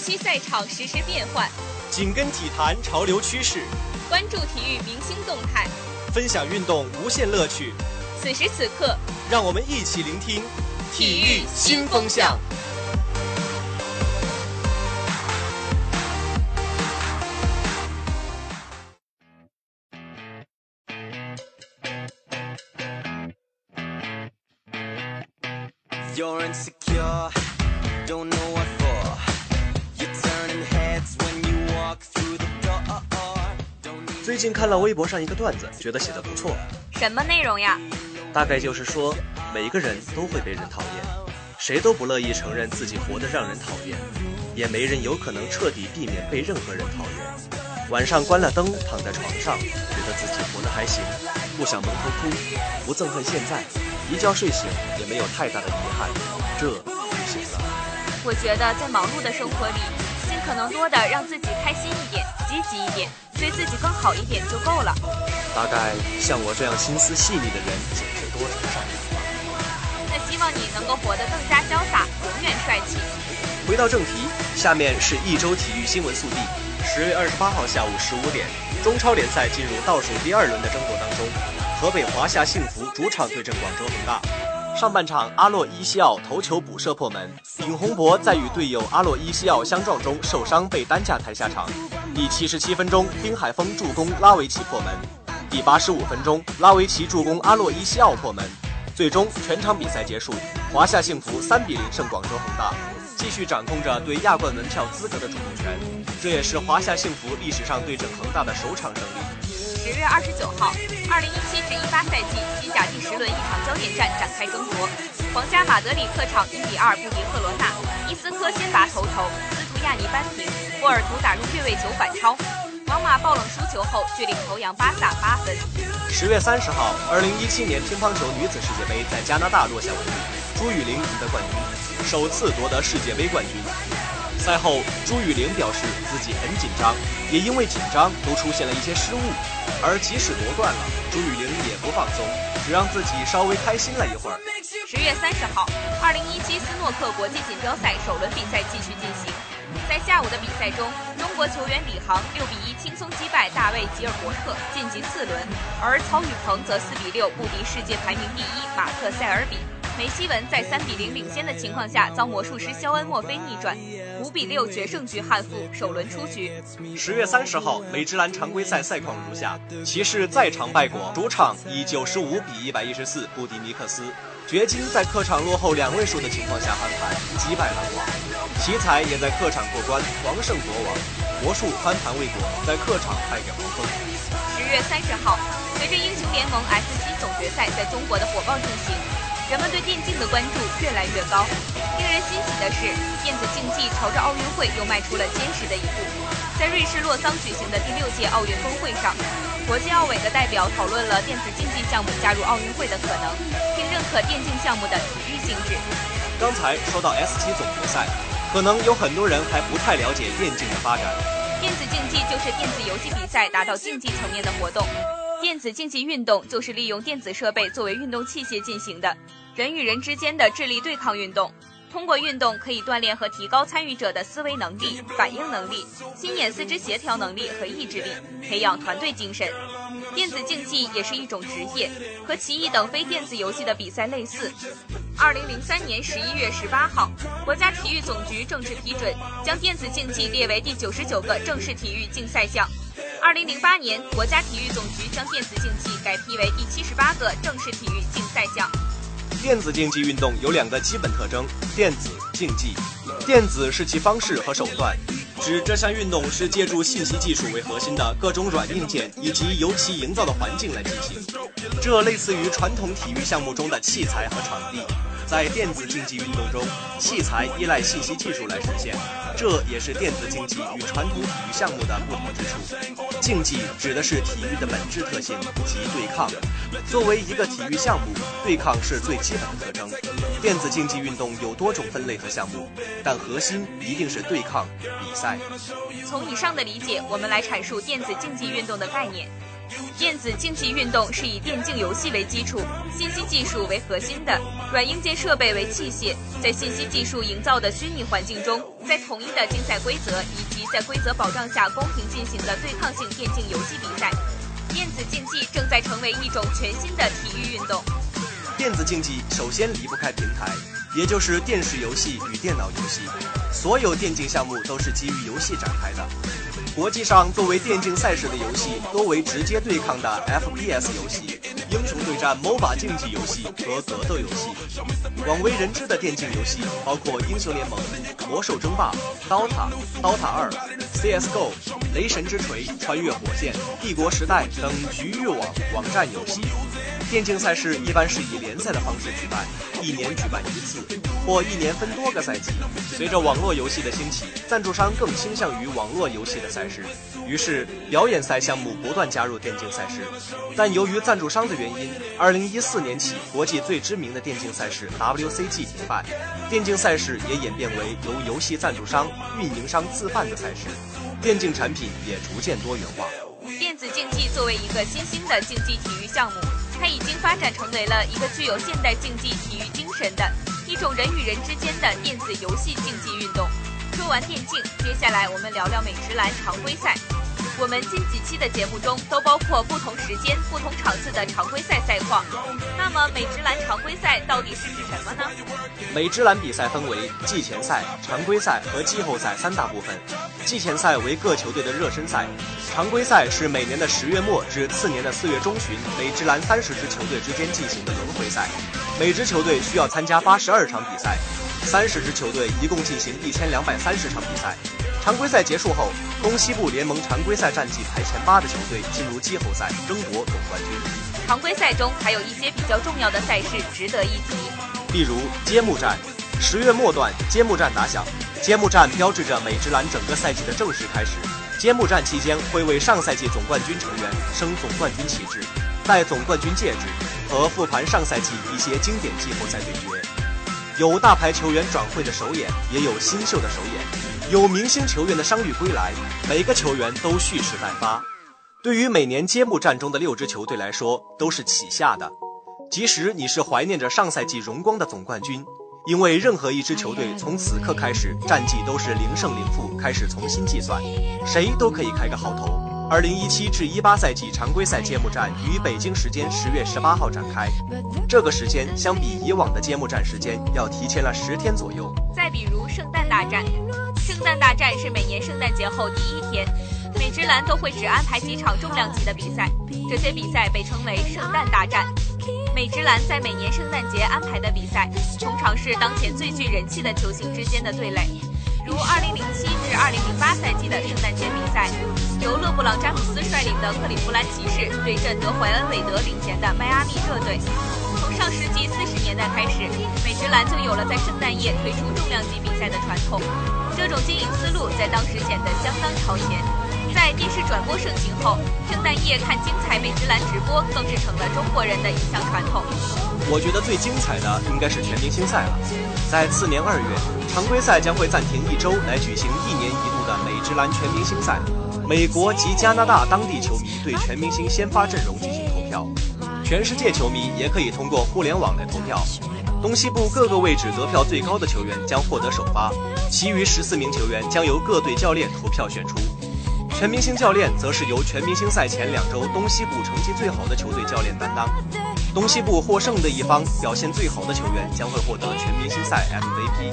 悉赛场实时变换，紧跟体坛潮流趋势，关注体育明星动态，分享运动无限乐趣。此时此刻，让我们一起聆听体育新风向。最近看了微博上一个段子，觉得写的不错。什么内容呀？大概就是说，每个人都会被人讨厌，谁都不乐意承认自己活得让人讨厌，也没人有可能彻底避免被任何人讨厌。晚上关了灯，躺在床上，觉得自己活得还行，不想蒙头哭，不憎恨现在，一觉睡醒也没有太大的遗憾，这就行了。我觉得在忙碌的生活里，尽可能多的让自己开心一点，积极一点。对自己更好一点就够了。大概像我这样心思细腻的人，总是多愁善感吧。那希望你能够活得更加潇洒，永远帅气。回到正题，下面是一周体育新闻速递。十月二十八号下午十五点，中超联赛进入倒数第二轮的争夺当中，河北华夏幸福主场对阵广州恒大。上半场，阿洛伊西奥头球补射破门，尹洪博在与队友阿洛伊西奥相撞中受伤，被担架抬下场。第七十七分钟，丁海峰助攻拉维奇破门。第八十五分钟，拉维奇助攻阿洛伊西奥破门。最终，全场比赛结束，华夏幸福三比零胜广州恒大，继续掌控着对亚冠门票资格的主动权。这也是华夏幸福历史上对阵恒大的首场胜利。十月二十九号，二零一七至一八赛季十轮一场焦点战展开争夺。皇家马德里客场一比二不敌赫罗纳，伊斯科先拔头筹，斯图亚尼扳平，波尔图打入越位球反超。皇马爆冷输球后，却领头羊巴萨八分。十月三十号，二零一七年乒乓球女子世界杯在加拿大落下帷幕，朱雨玲赢得冠军，首次夺得世界杯冠军。赛后，朱雨玲表示自己很紧张，也因为紧张都出现了一些失误。而即使夺冠了，朱雨玲也不放松，只让自己稍微开心了一会儿。十月三十号，二零一七斯诺克国际锦标赛首轮比赛继续进行。在下午的比赛中，中国球员李航六比一轻松击败大卫吉尔伯特，晋级四轮；而曹宇鹏则四比六不敌世界排名第一马克塞尔比。梅西文在三比零领先的情况下，遭魔术师肖恩·墨菲逆转，五比六决胜局汉负，首轮出局。十月三十号，美职篮常规赛赛况如下：骑士再尝败果，主场以九十五比一百一十四不敌尼克斯；掘金在客场落后两位数的情况下翻盘，击败篮网；奇才也在客场过关，王胜国王；魔术翻盘未果，在客场败给黄蜂。十月三十号，随着英雄联盟 S 七总决赛在中国的火爆进行。人们对电竞的关注越来越高。令人欣喜的是，电子竞技朝着奥运会又迈出了坚实的一步。在瑞士洛桑举行的第六届奥运峰会上，国际奥委的代表讨论了电子竞技项目加入奥运会的可能，并认可电竞项目的体育性质。刚才说到 S 七总决赛，可能有很多人还不太了解电竞的发展。电子竞技就是电子游戏比赛达到竞技层面的活动。电子竞技运动就是利用电子设备作为运动器械进行的人与人之间的智力对抗运动。通过运动可以锻炼和提高参与者的思维能力、反应能力、心眼四肢协调能力和意志力，培养团队精神。电子竞技也是一种职业，和棋艺等非电子游戏的比赛类似。二零零三年十一月十八号，国家体育总局正式批准将电子竞技列为第九十九个正式体育竞赛项。二零零八年，国家体育总局将电子竞技改批为第七十八个正式体育竞赛项。电子竞技运动有两个基本特征：电子竞技，电子是其方式和手段，指这项运动是借助信息技术为核心的各种软硬件以及由其营造的环境来进行。这类似于传统体育项目中的器材和场地。在电子竞技运动中，器材依赖信息技术来实现，这也是电子竞技与传统体育项目的不同之处。竞技指的是体育的本质特性即对抗。作为一个体育项目，对抗是最基本的特征。电子竞技运动有多种分类和项目，但核心一定是对抗比赛。从以上的理解，我们来阐述电子竞技运动的概念。电子竞技运动是以电竞游戏为基础，信息技术为核心的，软硬件设备为器械，在信息技术营造的虚拟环境中，在统一的竞赛规则以及在规则保障下公平进行的对抗性电竞游戏比赛。电子竞技正在成为一种全新的体育运动。电子竞技首先离不开平台，也就是电视游戏与电脑游戏。所有电竞项目都是基于游戏展开的。国际上作为电竞赛事的游戏多为直接对抗的 FPS 游戏、英雄对战 MOBA 竞技游戏和格斗游戏。广为人知的电竞游戏包括英雄联盟、魔兽争霸、DOTA、DOTA 2、CS:GO、雷神之锤、穿越火线、帝国时代等局域网网站游戏。电竞赛事一般是以联赛的方式举办，一年举办一次，或一年分多个赛季。随着网络游戏的兴起，赞助商更倾向于网络游戏的赛事，于是表演赛项目不断加入电竞赛事。但由于赞助商的原因，二零一四年起，国际最知名的电竞赛事 WCG 停办，电竞赛事也演变为由游戏赞助商、运营商自办的赛事，电竞产品也逐渐多元化。电子竞技作为一个新兴的竞技体育项目。它已经发展成为了一个具有现代竞技体育精神的一种人与人之间的电子游戏竞技运动。说完电竞，接下来我们聊聊美职篮常规赛。我们近几期的节目中都包括不同时间、不同场次的常规赛赛况。那么，美职篮常规赛到底是指什么呢？美职篮比赛分为季前赛、常规赛和季后赛三大部分。季前赛为各球队的热身赛，常规赛是每年的十月末至次年的四月中旬，美职篮三十支球队之间进行的轮回赛。每支球队需要参加八十二场比赛，三十支球队一共进行一千两百三十场比赛。常规赛结束后，东西部联盟常规赛战绩排前八的球队进入季后赛争夺总冠军。常规赛中还有一些比较重要的赛事值得一提，例如揭幕战。十月末段，揭幕战打响。揭幕战标志着美职篮整个赛季的正式开始。揭幕战期间会为上赛季总冠军成员升总冠军旗帜、戴总冠军戒指和复盘上赛季一些经典季后赛对决。有大牌球员转会的首演，也有新秀的首演。有明星球员的伤愈归来，每个球员都蓄势待发。对于每年揭幕战中的六支球队来说，都是起下的。即使你是怀念着上赛季荣光的总冠军，因为任何一支球队从此刻开始战绩都是零胜零负，开始重新计算，谁都可以开个好头。二零一七至一八赛季常规赛揭幕战于北京时间十月十八号展开，这个时间相比以往的揭幕战时间要提前了十天左右。再比如圣诞大战，圣诞大战是每年圣诞节后第一天，美职篮都会只安排几场重量级的比赛，这些比赛被称为圣诞大战。美职篮在每年圣诞节安排的比赛，通常是当前最具人气的球星之间的对垒。如2007至2008赛季的圣诞节比赛，由勒布朗·詹姆斯率领的克利夫兰骑士对阵德怀恩·韦德领衔的迈阿密热队。从上世纪四十年代开始，美职篮就有了在圣诞夜推出重量级比赛的传统。这种经营思路在当时显得相当超前。在电视转播盛行后，圣诞夜看精彩美职篮直播更是成了中国人的一项传统。我觉得最精彩的应该是全明星赛了。在次年二月，常规赛将会暂停一周来举行一年一度的美职篮全明星赛。美国及加拿大当地球迷对全明星先发阵容进行投票，全世界球迷也可以通过互联网来投票。东西部各个位置得票最高的球员将获得首发，其余十四名球员将由各队教练投票选出。全明星教练则是由全明星赛前两周东西部成绩最好的球队教练担当。东西部获胜的一方表现最好的球员将会获得全明星赛 MVP。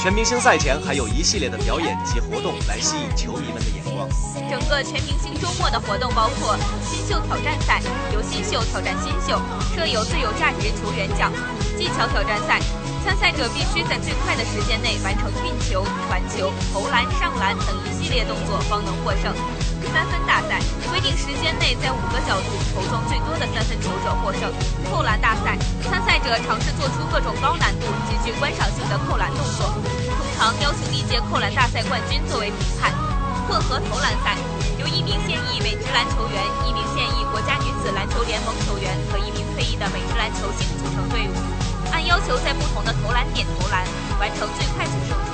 全明星赛前还有一系列的表演及活动来吸引球迷们的眼光。整个全明星周末的活动包括新秀挑战赛，由新秀挑战新秀，设有最有价值球员奖；技巧挑战赛，参赛者必须在最快的时间内完成运球、传球、投篮、上篮等一系列动作，方能获胜。三分大赛规定时间内在五个角度投中最多的三分球者获胜。扣篮大赛参赛者尝试做出各种高难度、极具观赏性的扣篮动作，通常邀请历届扣篮大赛冠军作为评判。混合投篮赛由一名现役美职篮球员、一名现役国家女子篮球联盟球员和一名退役的美职篮球星组成队伍，按要求在不同的投篮点投篮，完成最快速胜出。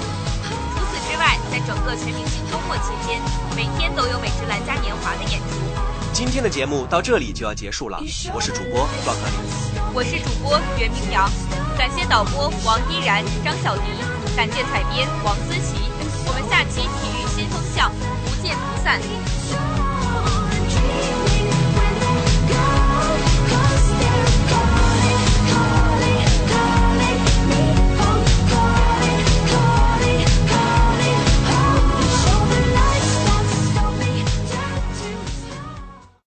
除此之外，在整个全明星周末期间，每天都有美职篮嘉年华的演出。今天的节目到这里就要结束了，我是主播段克林，我是主播袁明阳，感谢导播王依然、张小迪，感谢采编王思琪，我们下期。